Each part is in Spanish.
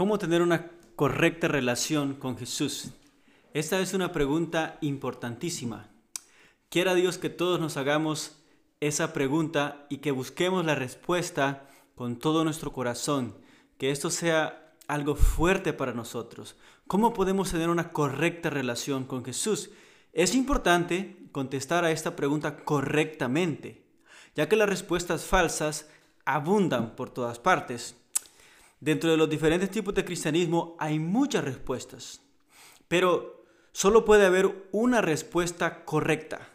¿Cómo tener una correcta relación con Jesús? Esta es una pregunta importantísima. Quiera Dios que todos nos hagamos esa pregunta y que busquemos la respuesta con todo nuestro corazón. Que esto sea algo fuerte para nosotros. ¿Cómo podemos tener una correcta relación con Jesús? Es importante contestar a esta pregunta correctamente, ya que las respuestas falsas abundan por todas partes. Dentro de los diferentes tipos de cristianismo hay muchas respuestas, pero solo puede haber una respuesta correcta.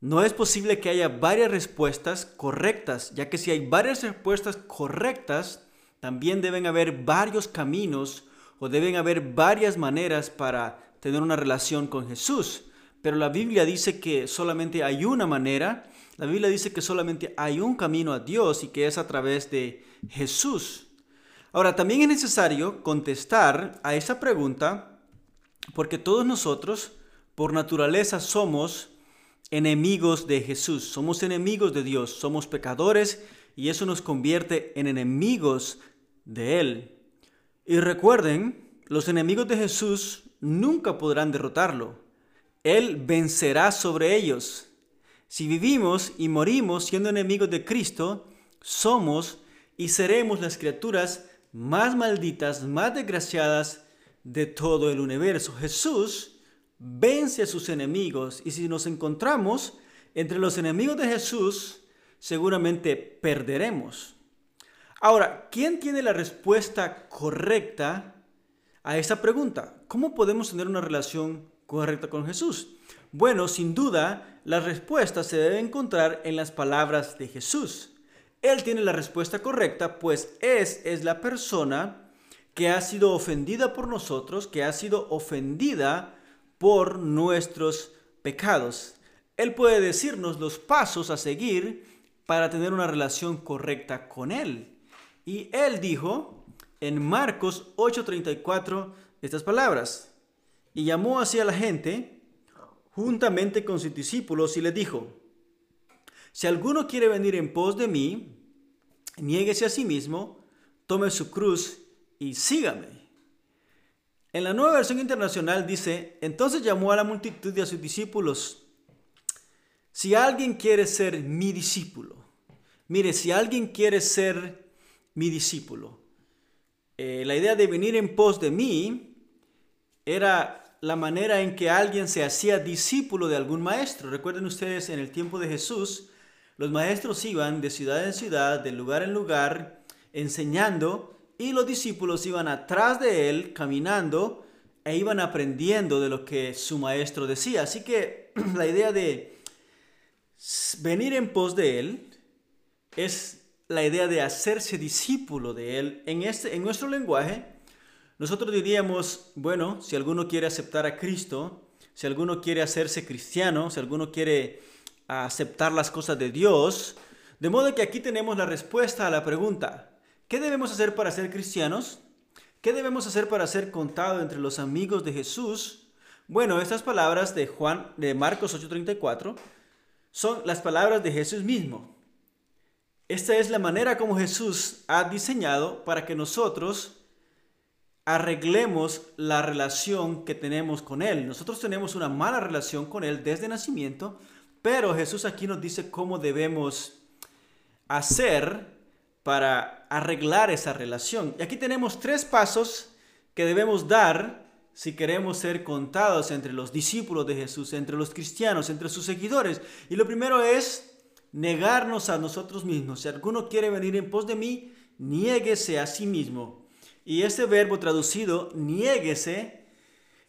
No es posible que haya varias respuestas correctas, ya que si hay varias respuestas correctas, también deben haber varios caminos o deben haber varias maneras para tener una relación con Jesús. Pero la Biblia dice que solamente hay una manera, la Biblia dice que solamente hay un camino a Dios y que es a través de Jesús. Ahora, también es necesario contestar a esa pregunta porque todos nosotros, por naturaleza, somos enemigos de Jesús, somos enemigos de Dios, somos pecadores y eso nos convierte en enemigos de Él. Y recuerden, los enemigos de Jesús nunca podrán derrotarlo. Él vencerá sobre ellos. Si vivimos y morimos siendo enemigos de Cristo, somos y seremos las criaturas más malditas, más desgraciadas de todo el universo. Jesús vence a sus enemigos y si nos encontramos entre los enemigos de Jesús, seguramente perderemos. Ahora, ¿quién tiene la respuesta correcta a esa pregunta? ¿Cómo podemos tener una relación correcta con Jesús? Bueno, sin duda, la respuesta se debe encontrar en las palabras de Jesús. Él tiene la respuesta correcta, pues es, es la persona que ha sido ofendida por nosotros, que ha sido ofendida por nuestros pecados. Él puede decirnos los pasos a seguir para tener una relación correcta con Él. Y Él dijo en Marcos 8:34 estas palabras, y llamó así a la gente juntamente con sus discípulos y le dijo, si alguno quiere venir en pos de mí, niéguese a sí mismo, tome su cruz y sígame. En la nueva versión internacional dice, entonces llamó a la multitud y a sus discípulos, si alguien quiere ser mi discípulo, mire, si alguien quiere ser mi discípulo, eh, la idea de venir en pos de mí era la manera en que alguien se hacía discípulo de algún maestro. Recuerden ustedes, en el tiempo de Jesús, los maestros iban de ciudad en ciudad, de lugar en lugar, enseñando, y los discípulos iban atrás de él, caminando, e iban aprendiendo de lo que su maestro decía. Así que la idea de venir en pos de él es la idea de hacerse discípulo de él. En, este, en nuestro lenguaje, nosotros diríamos, bueno, si alguno quiere aceptar a Cristo, si alguno quiere hacerse cristiano, si alguno quiere aceptar las cosas de Dios, de modo que aquí tenemos la respuesta a la pregunta, ¿qué debemos hacer para ser cristianos? ¿Qué debemos hacer para ser contado entre los amigos de Jesús? Bueno, estas palabras de Juan de Marcos 8:34 son las palabras de Jesús mismo. Esta es la manera como Jesús ha diseñado para que nosotros arreglemos la relación que tenemos con Él. Nosotros tenemos una mala relación con Él desde nacimiento, pero Jesús aquí nos dice cómo debemos hacer para arreglar esa relación. Y aquí tenemos tres pasos que debemos dar si queremos ser contados entre los discípulos de Jesús, entre los cristianos, entre sus seguidores. Y lo primero es negarnos a nosotros mismos. Si alguno quiere venir en pos de mí, niéguese a sí mismo y este verbo traducido, niéguese,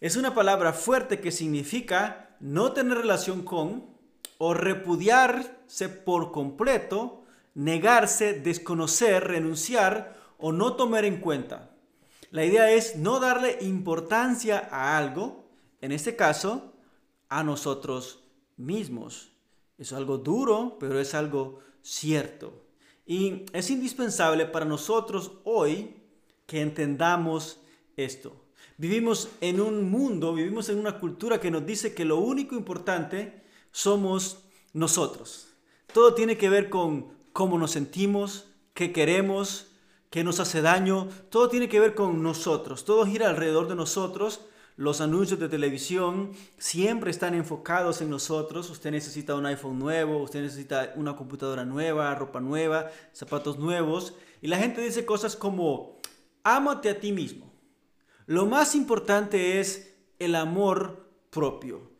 es una palabra fuerte que significa no tener relación con o repudiarse por completo, negarse, desconocer, renunciar o no tomar en cuenta. La idea es no darle importancia a algo, en este caso, a nosotros mismos. Es algo duro, pero es algo cierto. Y es indispensable para nosotros hoy que entendamos esto. Vivimos en un mundo, vivimos en una cultura que nos dice que lo único importante somos nosotros. Todo tiene que ver con cómo nos sentimos, qué queremos, que nos hace daño, todo tiene que ver con nosotros, todo gira alrededor de nosotros. Los anuncios de televisión siempre están enfocados en nosotros. Usted necesita un iPhone nuevo, usted necesita una computadora nueva, ropa nueva, zapatos nuevos. Y la gente dice cosas como, ámate a ti mismo. Lo más importante es el amor propio.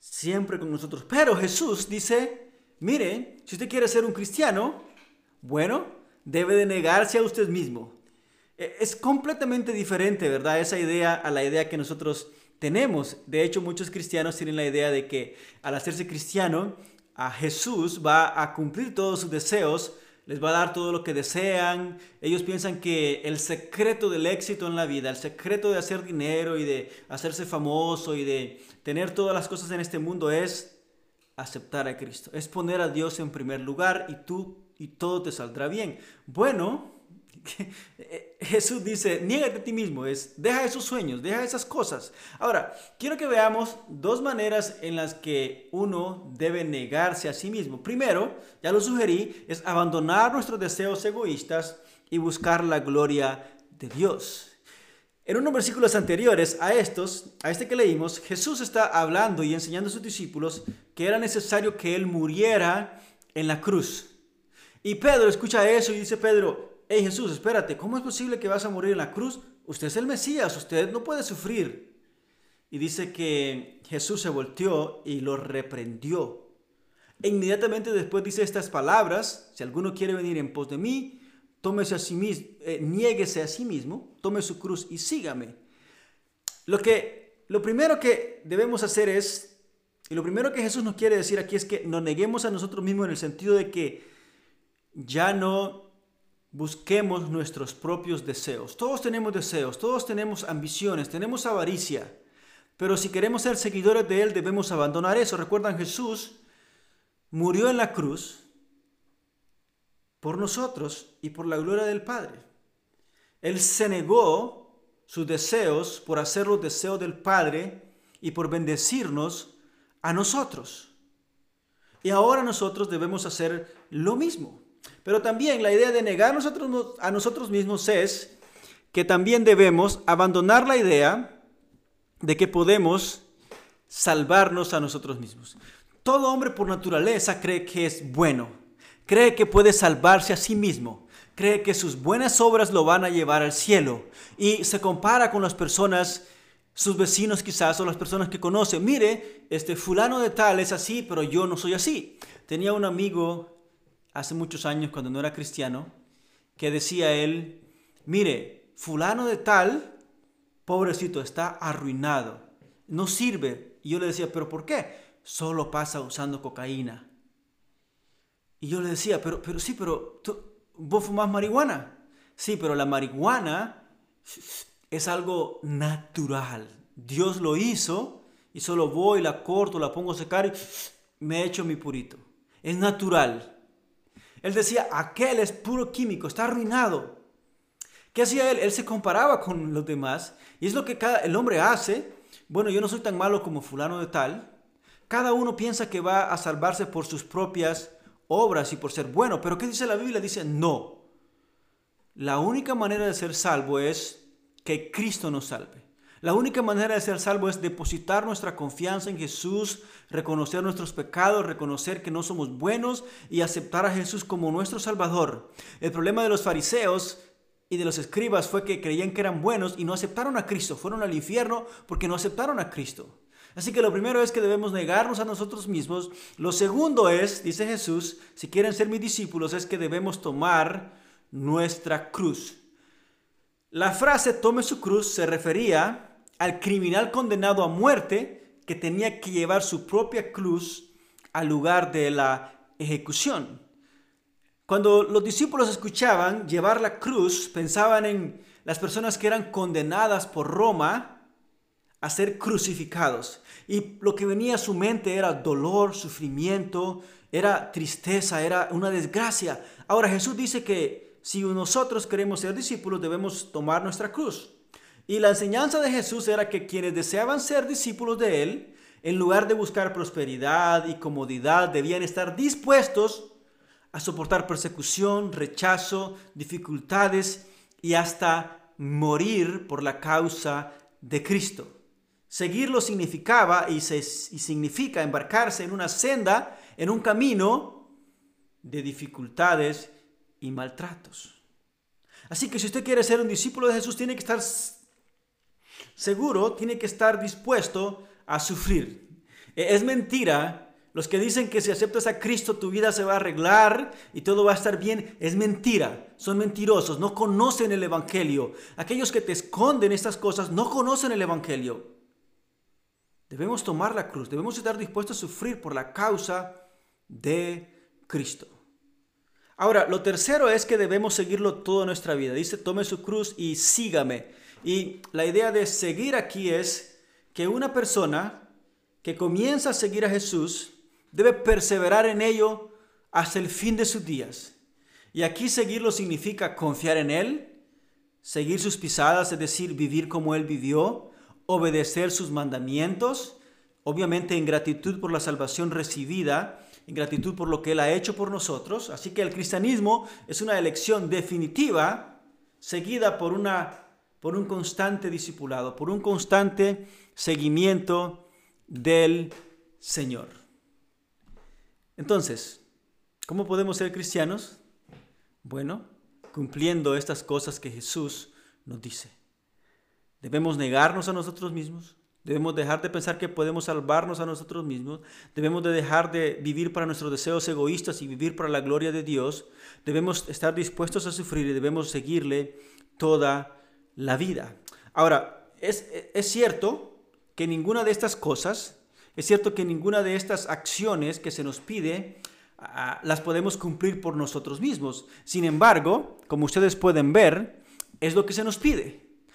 Siempre con nosotros. Pero Jesús dice, mire, si usted quiere ser un cristiano, bueno, debe de negarse a usted mismo. E, es completamente diferente, ¿verdad? Esa idea a la idea que nosotros tenemos. De hecho, muchos cristianos tienen la idea de que al hacerse cristiano, a Jesús va a cumplir todos sus deseos, les va a dar todo lo que desean. Ellos piensan que el secreto del éxito en la vida, el secreto de hacer dinero y de hacerse famoso y de tener todas las cosas en este mundo es aceptar a Cristo, es poner a Dios en primer lugar y tú y todo te saldrá bien. Bueno, Jesús dice, niégate a ti mismo, es, deja esos sueños, deja esas cosas. Ahora, quiero que veamos dos maneras en las que uno debe negarse a sí mismo. Primero, ya lo sugerí, es abandonar nuestros deseos egoístas y buscar la gloria de Dios. En unos versículos anteriores a estos, a este que leímos, Jesús está hablando y enseñando a sus discípulos que era necesario que Él muriera en la cruz. Y Pedro escucha eso y dice Pedro, hey Jesús, espérate, ¿cómo es posible que vas a morir en la cruz? Usted es el Mesías, usted no puede sufrir. Y dice que Jesús se volteó y lo reprendió. E inmediatamente después dice estas palabras, si alguno quiere venir en pos de mí, tómese a sí mismo, eh, niéguese a sí mismo, tome su cruz y sígame. Lo que lo primero que debemos hacer es y lo primero que Jesús nos quiere decir aquí es que nos neguemos a nosotros mismos en el sentido de que ya no busquemos nuestros propios deseos. Todos tenemos deseos, todos tenemos ambiciones, tenemos avaricia. Pero si queremos ser seguidores de Él, debemos abandonar eso. Recuerdan, Jesús murió en la cruz por nosotros y por la gloria del Padre. Él se negó sus deseos por hacer los deseos del Padre y por bendecirnos a nosotros. Y ahora nosotros debemos hacer lo mismo. Pero también la idea de negarnos a nosotros mismos es que también debemos abandonar la idea de que podemos salvarnos a nosotros mismos. Todo hombre por naturaleza cree que es bueno, cree que puede salvarse a sí mismo, cree que sus buenas obras lo van a llevar al cielo y se compara con las personas, sus vecinos quizás o las personas que conoce. Mire, este fulano de tal es así, pero yo no soy así. Tenía un amigo hace muchos años cuando no era cristiano, que decía él, mire, fulano de tal, pobrecito, está arruinado, no sirve. Y yo le decía, pero ¿por qué? Solo pasa usando cocaína. Y yo le decía, pero, pero sí, pero ¿tú, vos fumas marihuana. Sí, pero la marihuana es algo natural. Dios lo hizo y solo voy, la corto, la pongo a secar y me echo mi purito. Es natural. Él decía, aquel es puro químico, está arruinado. ¿Qué hacía él? Él se comparaba con los demás y es lo que cada, el hombre hace. Bueno, yo no soy tan malo como fulano de tal. Cada uno piensa que va a salvarse por sus propias obras y por ser bueno, pero ¿qué dice la Biblia? Dice, no. La única manera de ser salvo es que Cristo nos salve. La única manera de ser salvo es depositar nuestra confianza en Jesús, reconocer nuestros pecados, reconocer que no somos buenos y aceptar a Jesús como nuestro Salvador. El problema de los fariseos y de los escribas fue que creían que eran buenos y no aceptaron a Cristo, fueron al infierno porque no aceptaron a Cristo. Así que lo primero es que debemos negarnos a nosotros mismos. Lo segundo es, dice Jesús, si quieren ser mis discípulos, es que debemos tomar nuestra cruz. La frase tome su cruz se refería al criminal condenado a muerte que tenía que llevar su propia cruz al lugar de la ejecución. Cuando los discípulos escuchaban llevar la cruz, pensaban en las personas que eran condenadas por Roma a ser crucificados. Y lo que venía a su mente era dolor, sufrimiento, era tristeza, era una desgracia. Ahora Jesús dice que si nosotros queremos ser discípulos debemos tomar nuestra cruz. Y la enseñanza de Jesús era que quienes deseaban ser discípulos de Él, en lugar de buscar prosperidad y comodidad, debían estar dispuestos a soportar persecución, rechazo, dificultades y hasta morir por la causa de Cristo. Seguirlo significaba y, se, y significa embarcarse en una senda, en un camino de dificultades y maltratos. Así que si usted quiere ser un discípulo de Jesús, tiene que estar seguro, tiene que estar dispuesto a sufrir. E, es mentira. Los que dicen que si aceptas a Cristo tu vida se va a arreglar y todo va a estar bien, es mentira. Son mentirosos, no conocen el Evangelio. Aquellos que te esconden estas cosas no conocen el Evangelio. Debemos tomar la cruz, debemos estar dispuestos a sufrir por la causa de Cristo. Ahora, lo tercero es que debemos seguirlo toda nuestra vida. Dice, tome su cruz y sígame. Y la idea de seguir aquí es que una persona que comienza a seguir a Jesús debe perseverar en ello hasta el fin de sus días. Y aquí seguirlo significa confiar en Él, seguir sus pisadas, es decir, vivir como Él vivió, obedecer sus mandamientos, obviamente en gratitud por la salvación recibida en gratitud por lo que Él ha hecho por nosotros. Así que el cristianismo es una elección definitiva seguida por, una, por un constante discipulado, por un constante seguimiento del Señor. Entonces, ¿cómo podemos ser cristianos? Bueno, cumpliendo estas cosas que Jesús nos dice. Debemos negarnos a nosotros mismos, Debemos dejar de pensar que podemos salvarnos a nosotros mismos. Debemos de dejar de vivir para nuestros deseos egoístas y vivir para la gloria de Dios. Debemos estar dispuestos a sufrir y debemos seguirle toda la vida. Ahora, es, es cierto que ninguna de estas cosas, es cierto que ninguna de estas acciones que se nos pide, ah, las podemos cumplir por nosotros mismos. Sin embargo, como ustedes pueden ver, es lo que se nos pide.